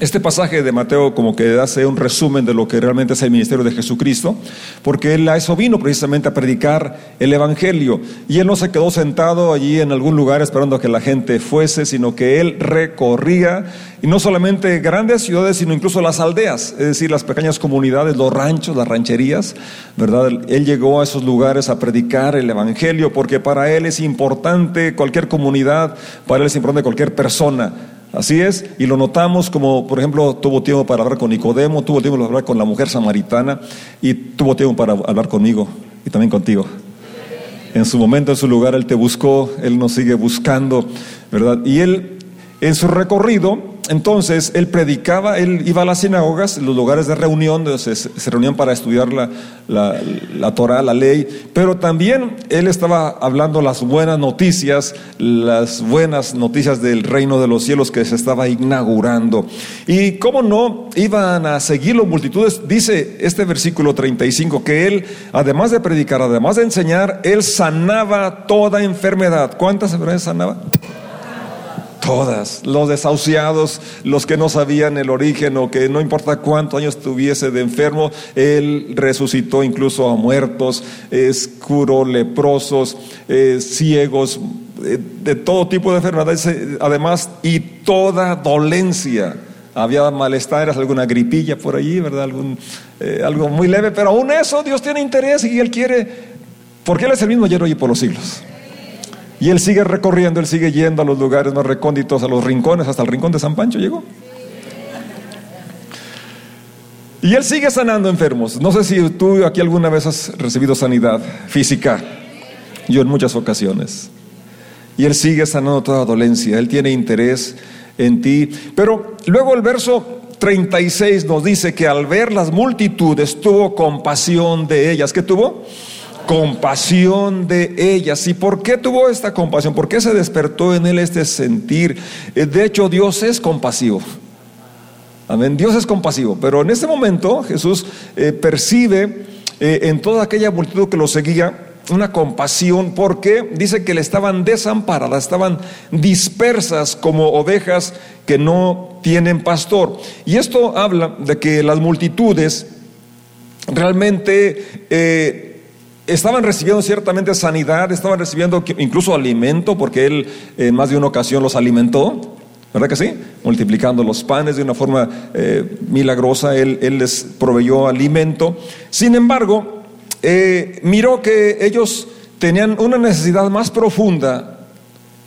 Este pasaje de Mateo como que hace un resumen de lo que realmente es el ministerio de Jesucristo, porque él a eso vino precisamente a predicar el Evangelio. Y él no se quedó sentado allí en algún lugar esperando a que la gente fuese, sino que él recorría, y no solamente grandes ciudades, sino incluso las aldeas, es decir, las pequeñas comunidades, los ranchos, las rancherías, ¿verdad? Él llegó a esos lugares a predicar el Evangelio, porque para él es importante cualquier comunidad, para él es importante cualquier persona Así es, y lo notamos como, por ejemplo, tuvo tiempo para hablar con Nicodemo, tuvo tiempo para hablar con la mujer samaritana y tuvo tiempo para hablar conmigo y también contigo. En su momento, en su lugar, Él te buscó, Él nos sigue buscando, ¿verdad? Y Él, en su recorrido, entonces él predicaba, él iba a las sinagogas, los lugares de reunión, donde se, reunían para estudiar la, la, Torah, la ley, pero también él estaba hablando las buenas noticias, las buenas noticias del reino de los cielos que se estaba inaugurando. Y cómo no, iban a seguirlo multitudes, dice este versículo 35, que él, además de predicar, además de enseñar, él sanaba toda enfermedad. ¿Cuántas enfermedades sanaba? Todas, los desahuciados, los que no sabían el origen o que no importa cuántos años tuviese de enfermo, Él resucitó incluso a muertos, es, curó leprosos, ciegos, eh, de todo tipo de enfermedades, eh, además, y toda dolencia. Había malestares, alguna gripilla por allí, ¿verdad? Algún, eh, algo muy leve, pero aún eso Dios tiene interés y Él quiere, porque Él es el mismo ayer, hoy por los siglos. Y él sigue recorriendo, él sigue yendo a los lugares más recónditos, a los rincones, hasta el rincón de San Pancho llegó. Y él sigue sanando enfermos. No sé si tú aquí alguna vez has recibido sanidad física. Yo en muchas ocasiones. Y él sigue sanando toda dolencia. Él tiene interés en ti. Pero luego el verso 36 nos dice que al ver las multitudes tuvo compasión de ellas. ¿Qué tuvo? Compasión de ellas. ¿Y por qué tuvo esta compasión? ¿Por qué se despertó en él este sentir? Eh, de hecho, Dios es compasivo. Amén. Dios es compasivo. Pero en este momento Jesús eh, percibe eh, en toda aquella multitud que lo seguía una compasión porque dice que le estaban desamparadas, estaban dispersas como ovejas que no tienen pastor. Y esto habla de que las multitudes realmente estaban recibiendo ciertamente sanidad, estaban recibiendo incluso alimento, porque Él en más de una ocasión los alimentó, ¿verdad que sí? Multiplicando los panes de una forma eh, milagrosa, él, les proveyó alimento. Sin embargo, eh, miró que ellos tenían una necesidad más profunda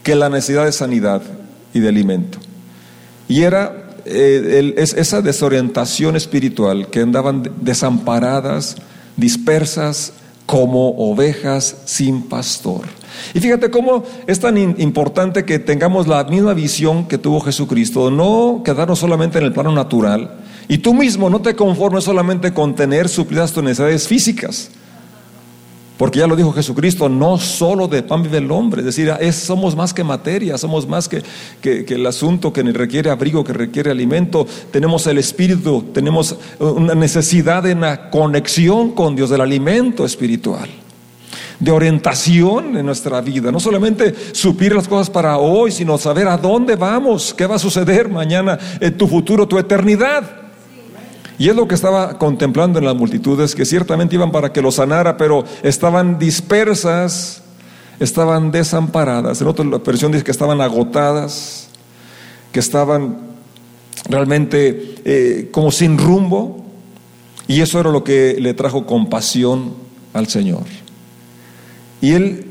que la necesidad de sanidad y de alimento. Y era eh, esa desorientación espiritual, que andaban desamparadas, dispersas, como ovejas sin pastor. Y fíjate cómo es tan importante que tengamos la misma visión que tuvo Jesucristo, no quedarnos solamente en el plano natural, y tú mismo no te conformes solamente con tener suplidas tus necesidades físicas, porque ya lo dijo Jesucristo, no solo de pan vive el hombre, es decir, somos más que materia, somos más que, que, el asunto que requiere abrigo, que requiere alimento, tenemos el espíritu, tenemos una necesidad de una conexión con Dios, del alimento espiritual, de orientación en nuestra vida, no solamente suplir las cosas para hoy, sino saber a dónde vamos, qué va a suceder mañana, en tu futuro, tu eternidad. Y es lo que estaba contemplando en las multitudes, que ciertamente iban para que lo sanara, pero estaban dispersas, estaban desamparadas. En otra versión dice que estaban agotadas, que estaban realmente eh, como sin rumbo. Y eso era lo que le trajo compasión al Señor. Y él,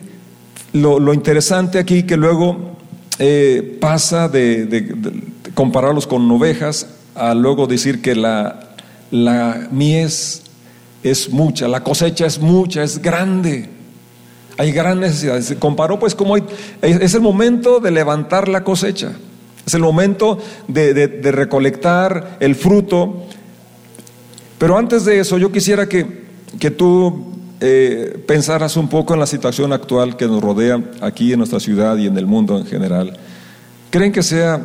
lo, interesante aquí que luego eh, pasa de compararlos con ovejas a luego decir que la la mies es mucha, la cosecha es mucha, es grande. Hay gran necesidad. Se comparó pues como es el momento de levantar la cosecha. Es el momento de, recolectar el fruto. Pero antes de eso, yo quisiera que, que tú eh, pensaras un poco en la situación actual que nos rodea aquí en nuestra ciudad y en el mundo en general. ¿Creen que sea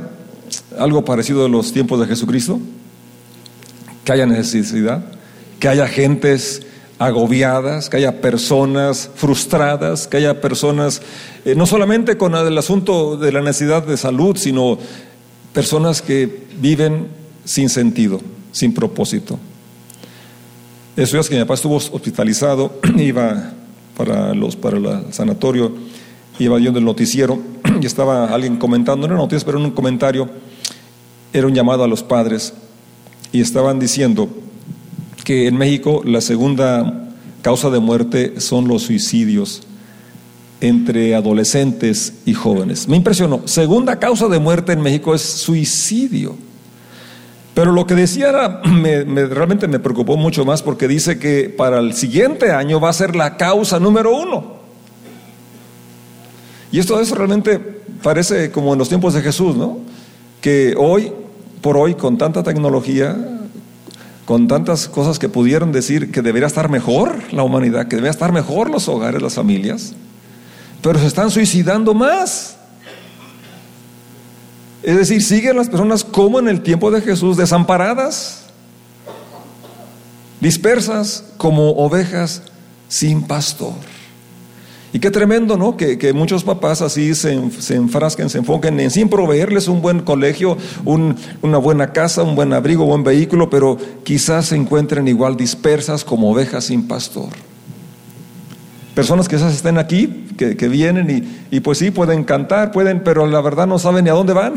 algo parecido a los tiempos de Jesucristo? Que haya necesidad, que haya gentes agobiadas, que haya personas frustradas, que haya personas, eh, no solamente con el asunto de la necesidad de salud, sino personas que viven sin sentido, sin propósito. Eso es que mi papá estuvo hospitalizado, iba para, los, para el sanatorio, iba viendo el noticiero y estaba alguien comentando, no era noticia, pero en un comentario, era un llamado a los padres y estaban diciendo que en México la segunda causa de muerte son los suicidios entre adolescentes y jóvenes. Me impresionó. Segunda causa de muerte en México es suicidio. Pero lo que decía era, realmente me preocupó mucho más porque dice que para el siguiente año va a ser la causa número uno. Y esto es realmente parece como en los tiempos de Jesús, ¿no? Que hoy, por hoy, con tanta tecnología, con tantas cosas que pudieron decir que debería estar mejor la humanidad, que debería estar mejor los hogares, las familias, pero se están suicidando más. Es decir, siguen las personas como en el tiempo de Jesús, desamparadas, dispersas como ovejas sin pastor. Y qué tremendo, ¿no? Que, muchos papás así se, se, enfrasquen, se enfoquen en sin proveerles un buen colegio, una buena casa, un buen abrigo, un buen vehículo, pero quizás se encuentren igual dispersas como ovejas sin pastor. Personas que quizás estén aquí, que, vienen y, pues sí, pueden cantar, pueden, pero la verdad no saben ni a dónde van.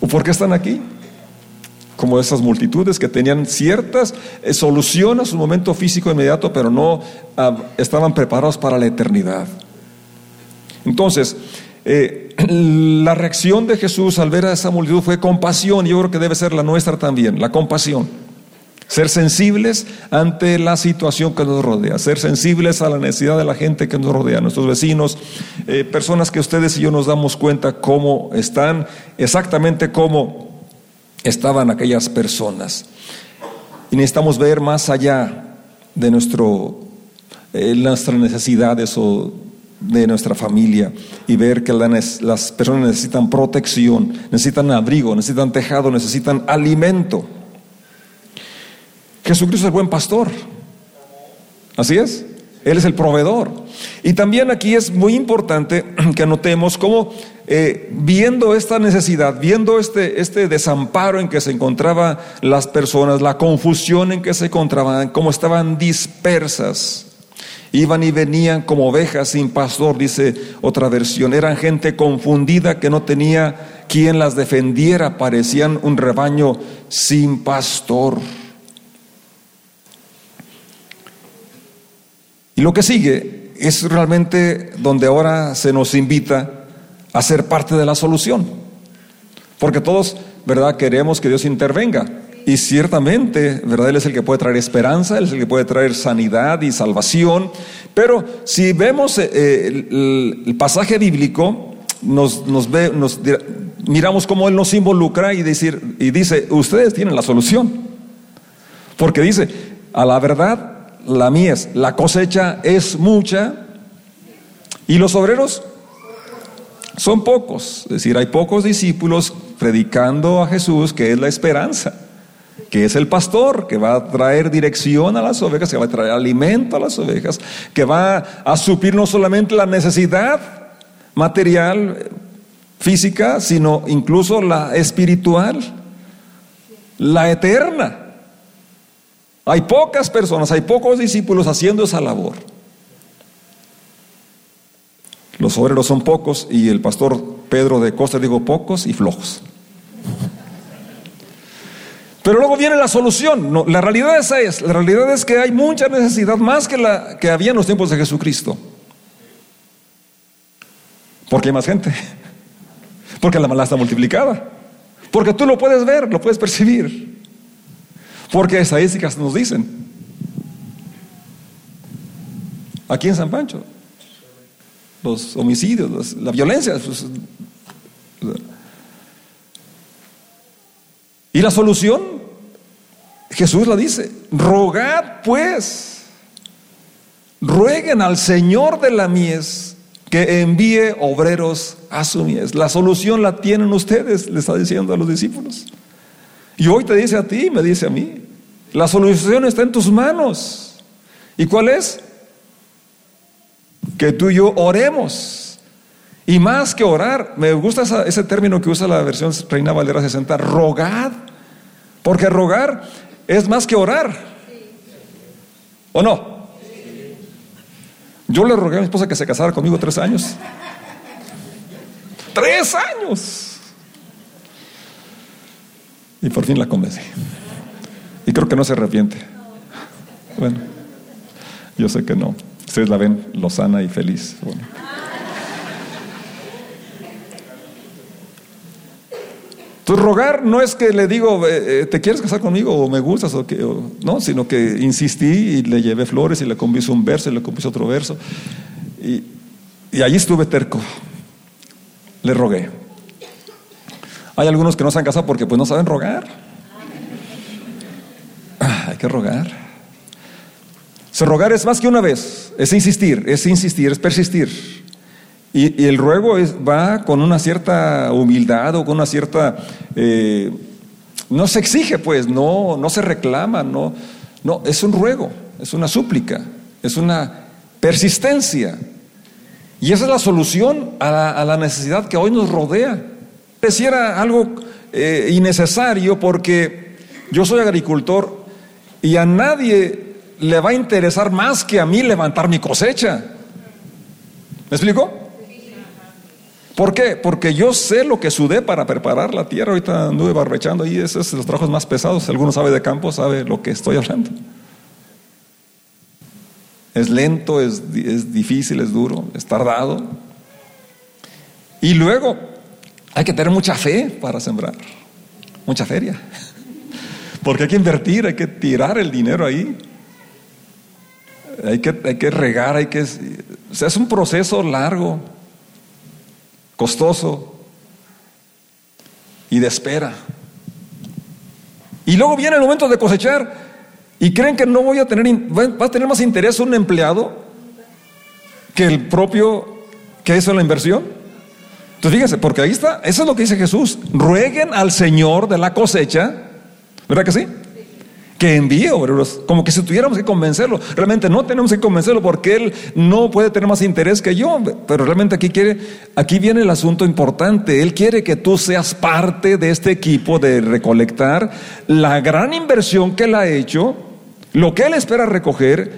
¿O por qué están aquí? Como esas multitudes que tenían ciertas eh, soluciones a su momento físico inmediato, pero no ah, estaban preparados para la eternidad. Entonces, eh, la reacción de Jesús al ver a esa multitud fue compasión, y yo creo que debe ser la nuestra también, la compasión. Ser sensibles ante la situación que nos rodea, ser sensibles a la necesidad de la gente que nos rodea, nuestros vecinos, eh, personas que ustedes y yo nos damos cuenta cómo están, exactamente cómo estaban aquellas personas. Y necesitamos ver más allá de nuestro, eh, nuestras necesidades o de nuestra familia y ver que las personas necesitan protección, necesitan abrigo, necesitan tejado, necesitan alimento. Jesucristo es el buen pastor. Así es. Él es el proveedor. Y también aquí es muy importante que anotemos cómo eh, viendo esta necesidad, viendo este, este desamparo en que se encontraban las personas, la confusión en que se encontraban, cómo estaban dispersas, iban y venían como ovejas sin pastor, dice otra versión, eran gente confundida que no tenía quien las defendiera, parecían un rebaño sin pastor. Y lo que sigue es realmente donde ahora se nos invita a ser parte de la solución. Porque todos, ¿verdad? Queremos que Dios intervenga. Y ciertamente, ¿verdad? Él es el que puede traer esperanza, Él es el que puede traer sanidad y salvación. Pero si vemos eh, el, pasaje bíblico, nos, nos, ve, nos miramos cómo Él nos involucra y, decir, y dice, ustedes tienen la solución. Porque dice, a la verdad la mies, la cosecha es mucha y los obreros son pocos. Es decir, hay pocos discípulos predicando a Jesús, que es la esperanza, que es el pastor, que va a traer dirección a las ovejas, que va a traer alimento a las ovejas, que va a suplir no solamente la necesidad material, física, sino incluso la espiritual, la eterna. Hay pocas personas, hay pocos discípulos haciendo esa labor. Los obreros son pocos y el pastor Pedro de Costa dijo pocos y flojos. Pero luego viene la solución. No, la realidad esa es, la realidad es que hay mucha necesidad más que la que había en los tiempos de Jesucristo. Porque hay más gente. Porque la maldad está multiplicada. Porque tú lo puedes ver, lo puedes percibir. Porque estadísticas nos dicen. Aquí en San Pancho, los homicidios, la violencia. Pues, y la solución, Jesús la dice, rogad pues, rueguen al Señor de la mies que envíe obreros a su mies. La solución la tienen ustedes, le está diciendo a los discípulos. Y hoy te dice a ti, me dice a mí, la solución está en tus manos. ¿Y cuál es? Que tú y yo oremos Y más que orar, me gusta ese término que usa la versión Reina Valera 60, rogad. Porque rogar es más que orar. ¿O no? Yo le rogué a mi esposa que se casara conmigo tres años. ¡Tres años! Y por fin la convencí. Y creo que no se arrepiente. Bueno, yo sé que no. Ustedes la ven lozana y feliz. Bueno. Entonces rogar no es que le digo, eh, eh, ¿te quieres casar conmigo o me gustas? O que, no, sino que insistí y le llevé flores y le compuso un verso y le compuso otro verso. Y, y allí estuve terco. Le rogué. Hay algunos que no se han casado porque pues no saben rogar. Ah, hay que rogar. Se rogar es más que una vez, es insistir, es insistir, es persistir. Y, el ruego va con una cierta humildad o con una cierta... Eh, no se exige, pues, no, no se reclama, no, no, es un ruego, es una súplica, es una persistencia. Y esa es la solución a la, necesidad que hoy nos rodea. Pareciera algo eh, innecesario porque yo soy agricultor y a nadie le va a interesar más que a mí levantar mi cosecha. ¿Me explico? ¿Por qué? Porque yo sé lo que sudé para preparar la tierra. Ahorita anduve barbechando y esos son los trabajos más pesados. alguno sabe de campo, sabe lo que estoy hablando. Es lento, es, es difícil, es duro, es tardado. Y luego hay que tener mucha fe para sembrar, mucha feria. Porque hay que invertir, hay que tirar el dinero ahí. Hay que, hay que regar, hay que... O sea, es un proceso largo costoso y de espera. Y luego viene el momento de cosechar y creen que no voy a tener, va a tener más interés un empleado que el propio que hizo la inversión. Entonces fíjense, porque ahí está, eso es lo que dice Jesús, rueguen al Señor de la cosecha, ¿verdad que sí? Que envíe como que si tuviéramos que convencerlo. Realmente no tenemos que convencerlo porque él no puede tener más interés que yo, pero realmente aquí quiere, aquí viene el asunto importante. Él quiere que tú seas parte de este equipo de recolectar la gran inversión que él ha hecho, lo que él espera recoger,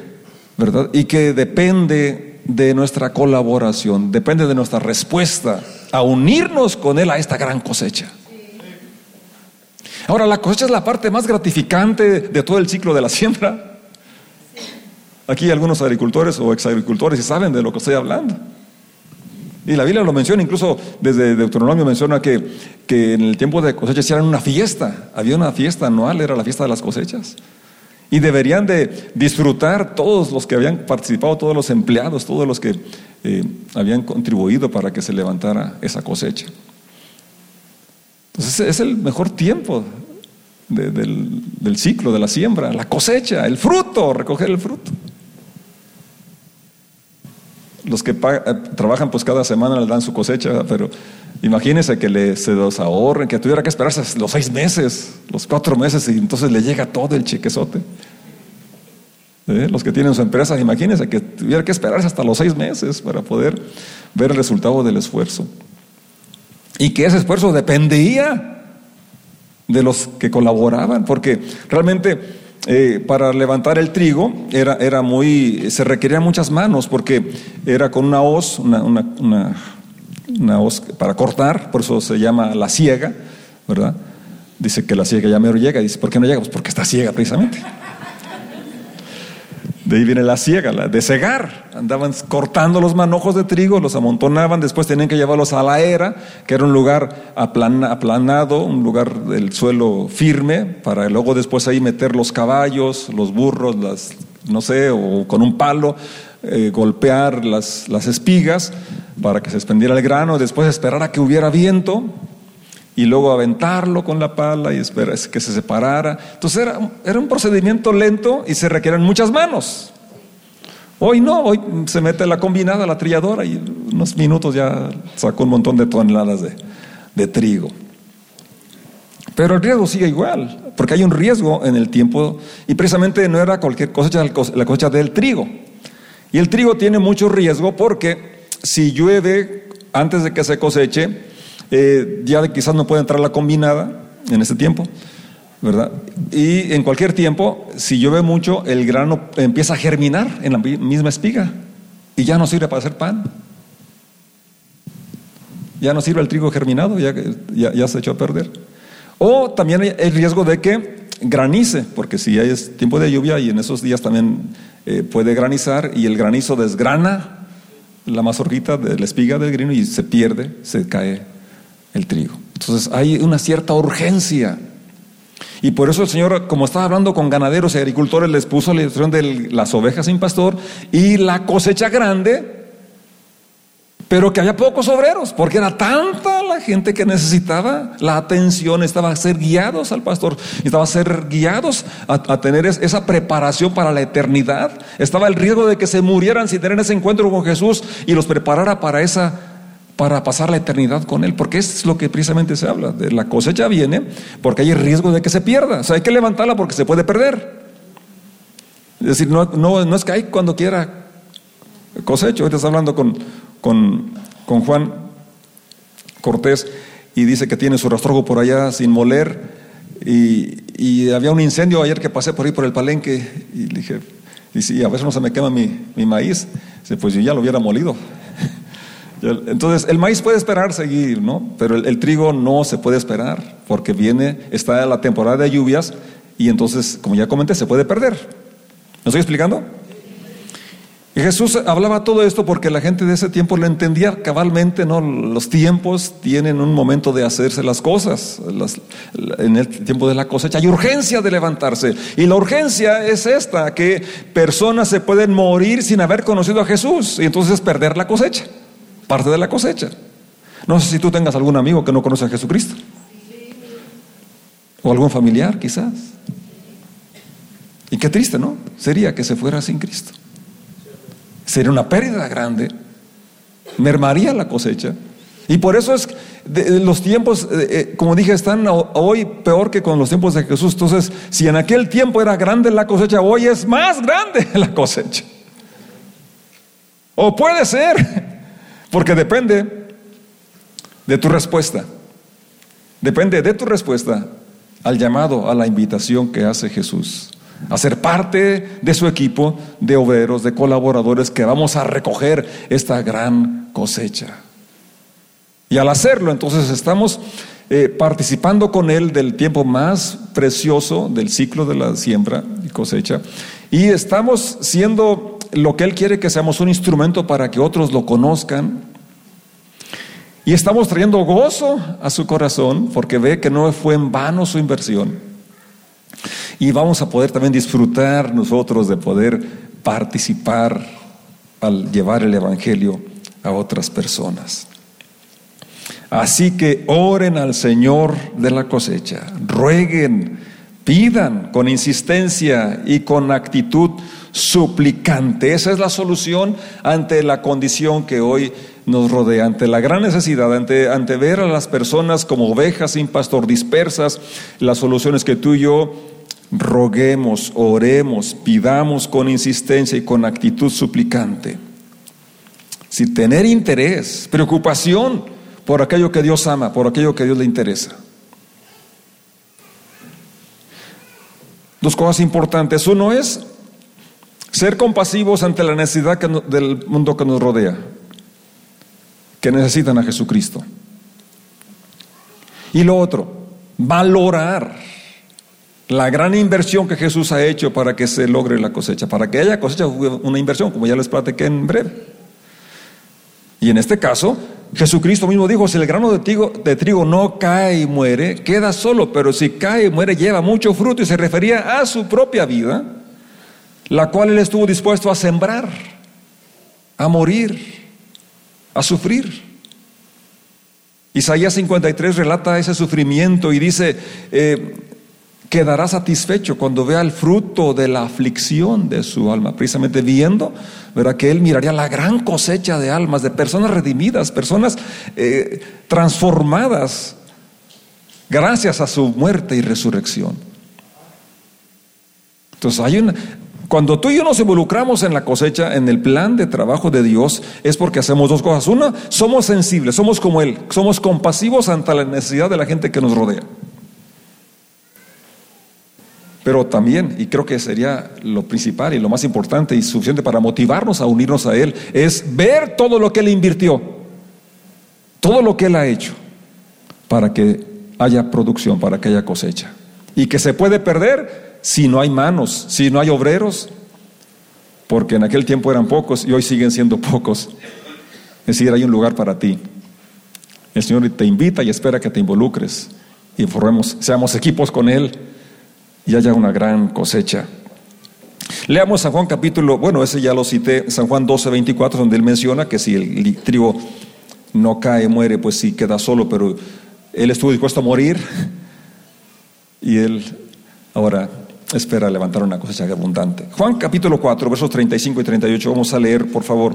¿verdad? Y que depende de nuestra colaboración, depende de nuestra respuesta a unirnos con él a esta gran cosecha. Ahora, la cosecha es la parte más gratificante de todo el ciclo de la siembra. Aquí hay algunos agricultores o exagricultores y saben de lo que estoy hablando. Y la Biblia lo menciona, incluso desde Deuteronomio menciona que, en el tiempo de cosecha hicieran una fiesta. Había una fiesta anual, era la fiesta de las cosechas. Y deberían de disfrutar todos los que habían participado, todos los empleados, todos los que eh, habían contribuido para que se levantara esa cosecha. Entonces es el mejor tiempo del, ciclo, de la siembra, la cosecha, el fruto, recoger el fruto. Los que eh, trabajan pues cada semana le dan su cosecha, pero imagínense que le, se los ahorren, que tuviera que esperarse los seis meses, los cuatro meses y entonces le llega todo el chequezote. ¿Eh? Los que tienen su empresa, imagínense que tuviera que esperarse hasta los seis meses para poder ver el resultado del esfuerzo. Y que ese esfuerzo dependía de los que colaboraban, porque realmente eh, para levantar el trigo era, era muy, se requerían muchas manos, porque era con una hoz, una, una, una, hoz para cortar, por eso se llama la ciega, ¿verdad? Dice que la ciega ya mero llega, dice, ¿por qué no llega? Pues porque está ciega precisamente. De ahí viene la ciega, de cegar. Andaban cortando los manojos de trigo, los amontonaban, después tenían que llevarlos a la era, que era un lugar aplanado, un lugar del suelo firme, para luego después ahí meter los caballos, los burros, las, no sé, o con un palo, eh, golpear las, las espigas para que se expendiera el grano, después esperar a que hubiera viento, y luego aventarlo con la pala y esperar que se separara. Entonces era, era un procedimiento lento y se requieren muchas manos. Hoy no, hoy se mete la combinada, la trilladora y unos minutos ya sacó un montón de toneladas de, de trigo. Pero el riesgo sigue igual, porque hay un riesgo en el tiempo y precisamente no era cualquier cosecha, la cosecha del trigo. Y el trigo tiene mucho riesgo porque si llueve antes de que se coseche, eh, ya quizás no puede entrar la combinada en ese tiempo, ¿verdad? Y en cualquier tiempo, si llueve mucho, el grano empieza a germinar en la misma espiga y ya no sirve para hacer pan. Ya no sirve el trigo germinado, ya, ya, ya se echó a perder. O también hay el riesgo de que granice, porque si hay tiempo de lluvia y en esos días también eh, puede granizar y el granizo desgrana la mazorquita de la espiga del grino y se pierde, se cae el trigo. Entonces hay una cierta urgencia. Y por eso el Señor, como estaba hablando con ganaderos y agricultores, les puso la instrucción de las ovejas sin pastor y la cosecha grande pero que había pocos obreros, porque era tanta la gente que necesitaba la atención, estaba a ser guiados al pastor, estaba a ser guiados a, tener esa preparación para la eternidad. Estaba el riesgo de que se murieran sin tener ese encuentro con Jesús y los preparara para esa para pasar la eternidad con Él, porque es lo que precisamente se habla, de la cosecha viene porque hay riesgo de que se pierda, o sea, hay que levantarla porque se puede perder. Es decir, no, no, es que hay cuando quiera cosecho, ahorita está hablando con, con, Juan Cortés y dice que tiene su rastrojo por allá sin moler y, había un incendio ayer que pasé por ahí por el palenque y dije, y a veces no se me quema mi, maíz, dice, pues yo ya lo hubiera molido. Entonces, el maíz puede esperar seguir, ¿no? Pero el, trigo no se puede esperar porque viene, está la temporada de lluvias y entonces, como ya comenté, se puede perder. ¿Me estoy explicando? Y Jesús hablaba todo esto porque la gente de ese tiempo lo entendía cabalmente, ¿no? Los tiempos tienen un momento de hacerse las cosas. en el tiempo de la cosecha hay urgencia de levantarse. Y la urgencia es esta, que personas se pueden morir sin haber conocido a Jesús y entonces perder la cosecha, parte de la cosecha. No sé si tú tengas algún amigo que no conoce a Jesucristo. O algún familiar quizás. Y qué triste, ¿no? Sería que se fuera sin Cristo. Sería una pérdida grande, mermaría la cosecha. Y por eso es, los tiempos, eh, eh, como dije, están hoy peor que con los tiempos de Jesús. Entonces, si en aquel tiempo era grande la cosecha, hoy es más grande la cosecha. O puede ser, porque depende de tu respuesta. Depende de tu respuesta al llamado, a la invitación que hace Jesús a ser parte de su equipo de obreros, de colaboradores que vamos a recoger esta gran cosecha. Y al hacerlo, entonces estamos eh, participando con Él del tiempo más precioso del ciclo de la siembra y cosecha. Y estamos siendo lo que Él quiere que seamos un instrumento para que otros lo conozcan. Y estamos trayendo gozo a su corazón porque ve que no fue en vano su inversión. Y vamos a poder también disfrutar nosotros de poder participar al llevar el Evangelio a otras personas. Así que oren al Señor de la cosecha, rueguen, pidan con insistencia y con actitud suplicante. Esa es la solución ante la condición que hoy nos rodea, ante la gran necesidad, ante, ante ver a las personas como ovejas sin pastor dispersas, las soluciones que tú y yo roguemos, oremos, pidamos con insistencia y con actitud suplicante. Si tener interés, preocupación por aquello que Dios ama, por aquello que Dios le interesa. Dos cosas importantes. Uno es ser compasivos ante la necesidad del mundo que nos rodea, que necesitan a Jesucristo. Y lo otro, valorar la gran inversión que Jesús ha hecho para que se logre la cosecha. Para que haya cosecha una inversión, como ya les platiqué en breve. Y en este caso, Jesucristo mismo dijo, si el grano de trigo, de trigo no cae y muere, queda solo, pero si cae y muere lleva mucho fruto y se refería a su propia vida, la cual él estuvo dispuesto a sembrar, a morir, a sufrir. Isaías 53 relata ese sufrimiento y dice, eh, quedará satisfecho cuando vea el fruto de la aflicción de su alma, precisamente viendo, verá que él miraría la gran cosecha de almas, de personas redimidas, personas eh, transformadas gracias a su muerte y resurrección. Entonces hay una, Cuando tú y yo nos involucramos en la cosecha, en el plan de trabajo de Dios, es porque hacemos dos cosas. Una, somos sensibles, somos como Él, somos compasivos ante la necesidad de la gente que nos rodea. Pero también, y creo que sería lo principal y lo más importante y suficiente para motivarnos a unirnos a Él, es ver todo lo que Él invirtió, todo lo que Él ha hecho, para que haya producción, para que haya cosecha. Y que se puede perder si no hay manos, si no hay obreros, porque en aquel tiempo eran pocos y hoy siguen siendo pocos. Es decir, hay un lugar para ti. El Señor te invita y espera que te involucres y formemos, seamos equipos con Él y haya una gran cosecha. Leamos San Juan capítulo, bueno, ese ya lo cité, San Juan 12, 24, donde él menciona que si el trigo no cae, muere, pues sí queda solo, pero él estuvo dispuesto a morir y él ahora espera levantar una cosecha abundante. Juan capítulo 4, versos 35 y 38, vamos a leer, por favor.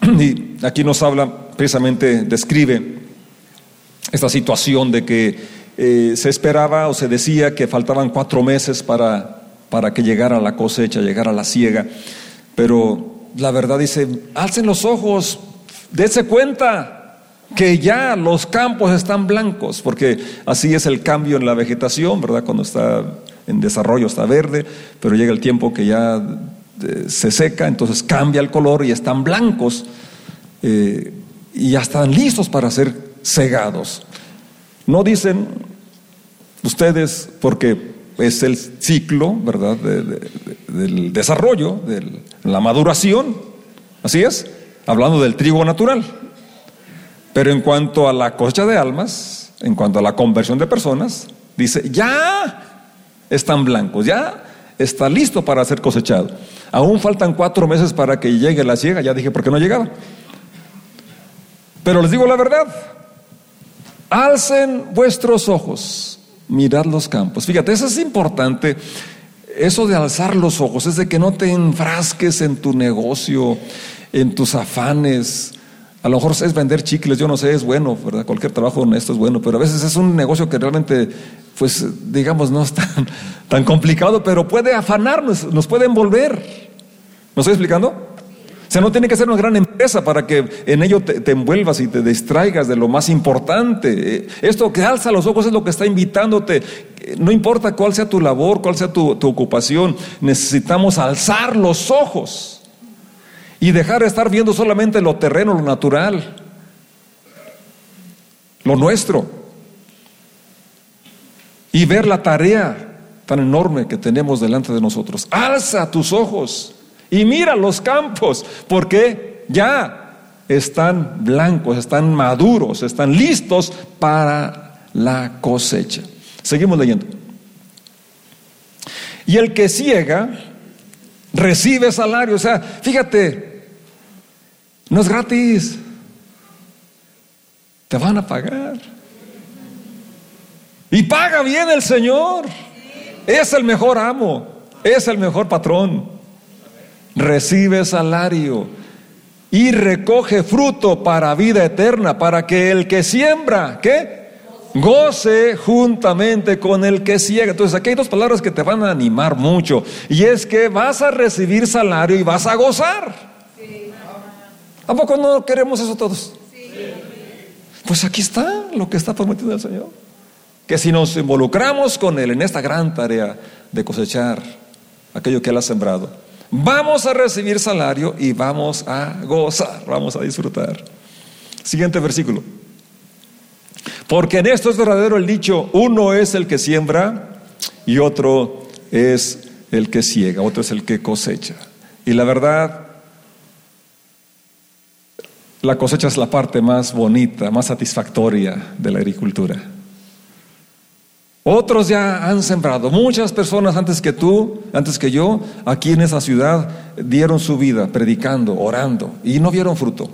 Y aquí nos habla, precisamente describe esta situación de que eh, se esperaba o se decía que faltaban cuatro meses para, para que llegara la cosecha, llegara la siega. Pero la verdad dice, alcen los ojos, dense cuenta que ya los campos están blancos, porque así es el cambio en la vegetación, ¿verdad? Cuando está en desarrollo, está verde, pero llega el tiempo que ya eh, se seca, entonces cambia el color y están blancos eh, y ya están listos para ser cegados. No dicen ustedes porque es el ciclo, ¿verdad?, del desarrollo, de la maduración, así es, hablando del trigo natural. Pero en cuanto a la cosecha de almas, en cuanto a la conversión de personas, dice, ya están blancos, ya está listo para ser cosechado. Aún faltan cuatro meses para que llegue la siega, ya dije por qué no llegaba. Pero les digo la verdad, alcen vuestros ojos, mirad los campos. Fíjate, eso es importante. Eso de alzar los ojos es de que no te enfrasques en tu negocio, en tus afanes, a lo mejor es vender chicles, yo no sé, es bueno, ¿verdad? Cualquier trabajo honesto es bueno, pero a veces es un negocio que realmente, pues, digamos, no es tan, tan complicado, pero puede afanarnos, nos puede envolver. ¿Me estoy explicando? O sea, no tiene que ser una gran empresa para que en ello te, envuelvas y te distraigas de lo más importante. Esto que alza los ojos es lo que está invitándote. No importa cuál sea tu labor, cuál sea tu, tu ocupación, necesitamos alzar los ojos y dejar de estar viendo solamente lo terreno, lo natural, lo nuestro, y ver la tarea tan enorme que tenemos delante de nosotros. Alza tus ojos y mira los campos, porque ya están blancos, están maduros, están listos para la cosecha. Seguimos leyendo. Y el que ciega recibe salario. O sea, fíjate, no es gratis. Te van a pagar. Y paga bien el Señor. Es el mejor amo. Es el mejor patrón. Recibe salario y recoge fruto para vida eterna, para que el que siembra, ¿qué? Goce juntamente con el que ciega. Entonces aquí hay dos palabras que te van a animar mucho. Y es que vas a recibir salario y vas a gozar. ¿A poco no queremos eso todos? Pues aquí está lo que está prometido el Señor. Que si nos involucramos con Él en esta gran tarea de cosechar aquello que Él ha sembrado, vamos a recibir salario y vamos a gozar, vamos a disfrutar. Siguiente versículo. Porque en esto es verdadero el dicho, uno es el que siembra y otro es el que ciega, otro es el que cosecha. Y la verdad, la cosecha es la parte más bonita, más satisfactoria de la agricultura. Otros ya han sembrado. Muchas personas antes que tú, antes que yo, aquí en esa ciudad, dieron su vida predicando, orando y no vieron fruto.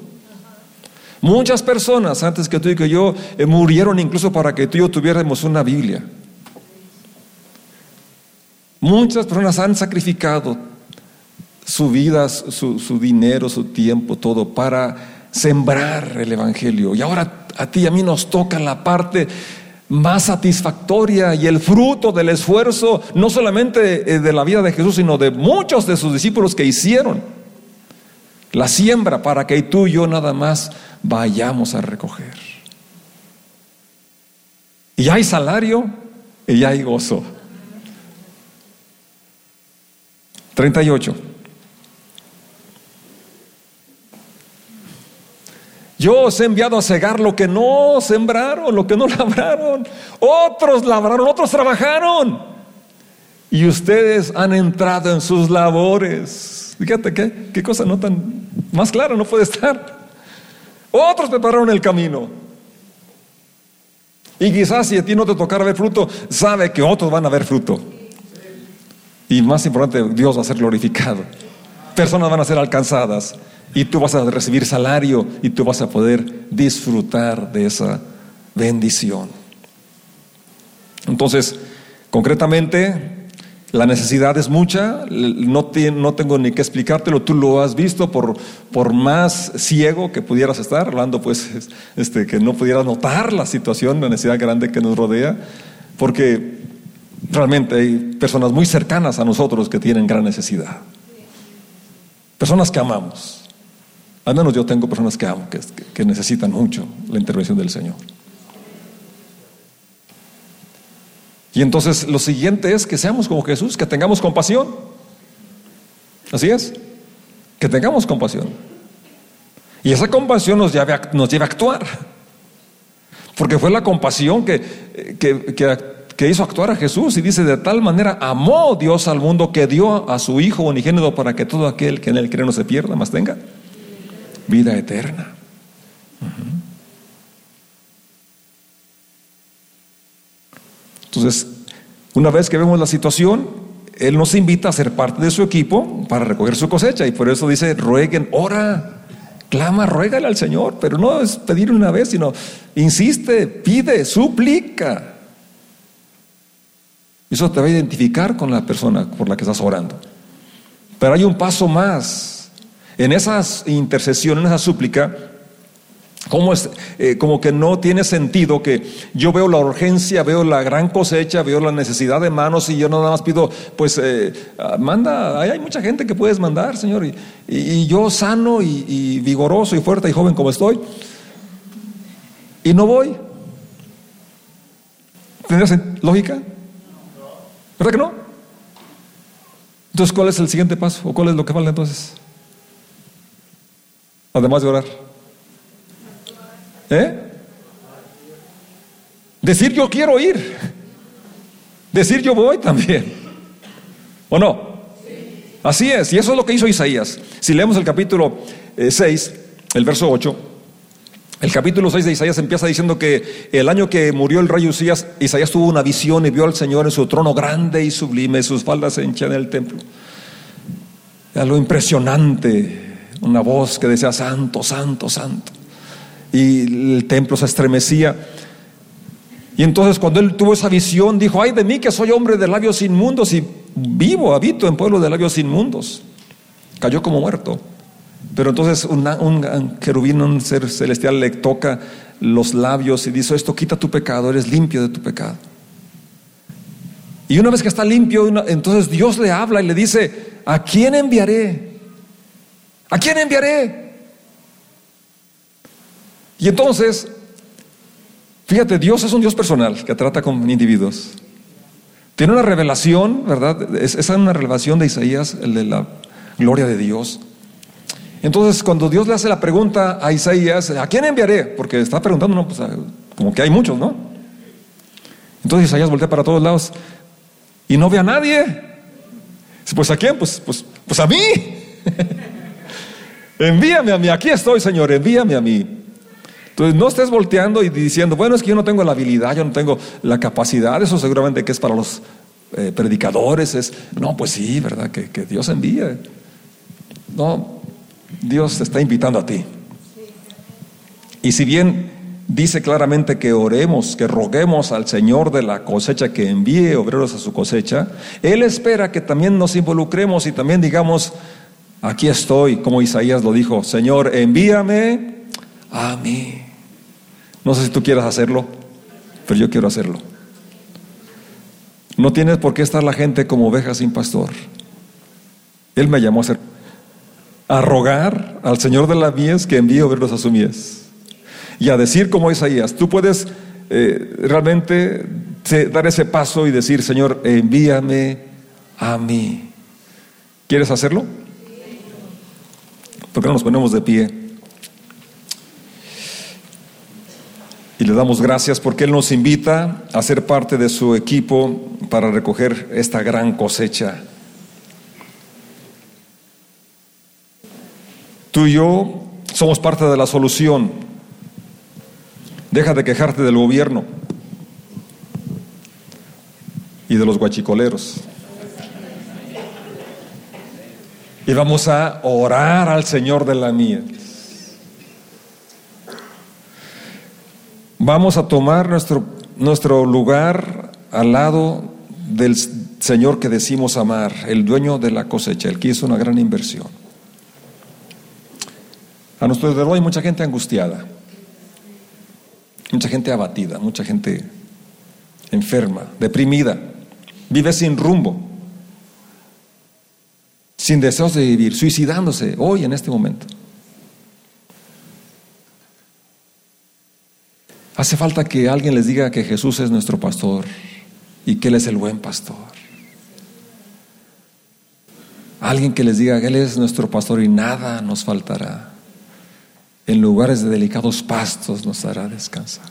Muchas personas antes que tú y que yo eh, murieron incluso para que tú y yo tuviéramos una Biblia. Muchas personas han sacrificado su vida, su, su dinero, su tiempo, todo para sembrar el Evangelio. Y ahora a ti y a mí nos toca la parte más satisfactoria y el fruto del esfuerzo, no solamente eh, de la vida de Jesús, sino de muchos de sus discípulos que hicieron la siembra para que tú y yo nada más vayamos a recoger. Y hay salario y hay gozo. 38. Yo os he enviado a cegar lo que no sembraron, lo que no labraron. Otros labraron, otros trabajaron. Y ustedes han entrado en sus labores. Fíjate qué, qué cosa no tan más clara no puede estar. Otros prepararon el camino. Y quizás si a ti no te tocara ver fruto, sabe que otros van a ver fruto. Y más importante, Dios va a ser glorificado. Personas van a ser alcanzadas y tú vas a recibir salario y tú vas a poder disfrutar de esa bendición. Entonces, concretamente, la necesidad es mucha, no, no, tengo ni que explicártelo, tú lo has visto por, por más ciego que pudieras estar, hablando pues este, que no pudieras notar la situación, la necesidad grande que nos rodea, porque realmente hay personas muy cercanas a nosotros que tienen gran necesidad, personas que amamos. Al menos yo tengo personas que amo, que, necesitan mucho la intervención del Señor. Y entonces lo siguiente es que seamos como Jesús, que tengamos compasión. Así es, que tengamos compasión. Y esa compasión nos lleva, nos lleva a actuar. Porque fue la compasión que, que, que, hizo actuar a Jesús. Y dice, de tal manera amó Dios al mundo que dio a su Hijo unigénito para que todo aquel que en él cree no se pierda, más tenga vida eterna. Entonces, una vez que vemos la situación, Él nos invita a ser parte de su equipo para recoger su cosecha y por eso dice, rueguen, ora, clama, ruégale al Señor, pero no es pedir una vez, sino insiste, pide, suplica. Eso te va a identificar con la persona por la que estás orando. Pero hay un paso más. En esas intercesión, en esa súplica, como, es, eh, como que no tiene sentido que yo veo la urgencia, veo la gran cosecha, veo la necesidad de manos y yo nada más pido, pues eh, ah, manda, hay mucha gente que puedes mandar, Señor, y, yo sano y, vigoroso y fuerte y joven como estoy, y no voy. ¿Tendría lógica? ¿Verdad que no? Entonces, ¿cuál es el siguiente paso? ¿O cuál es lo que falta entonces? Además de orar. ¿Eh? Decir yo quiero ir. Decir yo voy también. ¿O no? Así es, y eso es lo que hizo Isaías. Si leemos el capítulo 6, eh, el verso 8, el capítulo 6 de Isaías empieza diciendo que el año que murió el rey Usías, Isaías tuvo una visión y vio al Señor en su trono grande y sublime, sus faldas se hinchan en el templo. Era lo impresionante una voz que decía, santo, santo, santo. Y el templo se estremecía. Y entonces cuando él tuvo esa visión, dijo, ay de mí que soy hombre de labios inmundos y vivo, habito en pueblo de labios inmundos. Cayó como muerto. Pero entonces un querubín, un ser celestial, le toca los labios y dice, esto quita tu pecado, eres limpio de tu pecado. Y una vez que está limpio, entonces Dios le habla y le dice, ¿a quién enviaré? ¿A quién enviaré? Y entonces, fíjate, Dios es un Dios personal que trata con individuos. Tiene una revelación, ¿verdad? Esa es una revelación de Isaías, el de la gloria de Dios. Entonces, cuando Dios le hace la pregunta a Isaías, ¿a quién enviaré? Porque está preguntando, no, pues, como que hay muchos, ¿no? Entonces Isaías voltea para todos lados y no ve a nadie. Pues a quién? Pues, pues, pues a mí. Envíame a mí, aquí estoy, Señor, envíame a mí. Entonces no estés volteando y diciendo, bueno, es que yo no tengo la habilidad, yo no tengo la capacidad, eso seguramente que es para los eh, predicadores, es, no, pues sí, ¿verdad? Que, que Dios envíe. No, Dios te está invitando a ti. Y si bien dice claramente que oremos, que roguemos al Señor de la cosecha que envíe obreros a su cosecha, Él espera que también nos involucremos y también digamos, Aquí estoy, como Isaías lo dijo, Señor, envíame a mí. No sé si tú quieras hacerlo. pero yo quiero hacerlo. No tienes por qué estar la gente como oveja sin pastor. Él me llamó a hacer, a rogar al Señor de la mies que envíe obreros a su mies. Y a decir como Isaías, tú puedes eh, realmente dar ese paso y decir, Señor, envíame a mí. ¿Quieres hacerlo? ¿Por qué no nos ponemos de pie? Y le damos gracias porque Él nos invita a ser parte de su equipo para recoger esta gran cosecha. Tú y yo somos parte de la solución. Deja de quejarte del gobierno y de los guachicoleros. Y vamos a orar al Señor de la mía. Vamos a tomar nuestro, nuestro lugar al lado del Señor que decimos amar, el dueño de la cosecha, el que hizo una gran inversión. A nuestro alrededor hay mucha gente angustiada, mucha gente abatida, mucha gente enferma, deprimida, vive sin rumbo, sin deseos de vivir, suicidándose hoy en este momento. Hace falta que alguien les diga que Jesús es nuestro pastor y que Él es el buen pastor. Alguien que les diga que Él es nuestro pastor y nada nos faltará. En lugares de delicados pastos nos hará descansar.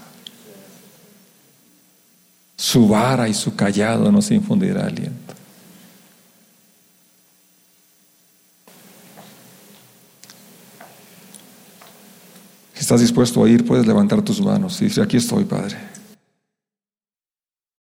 Su vara y su callado nos infundirá aliento. Estás dispuesto a ir, puedes levantar tus manos y decir, aquí estoy, Padre.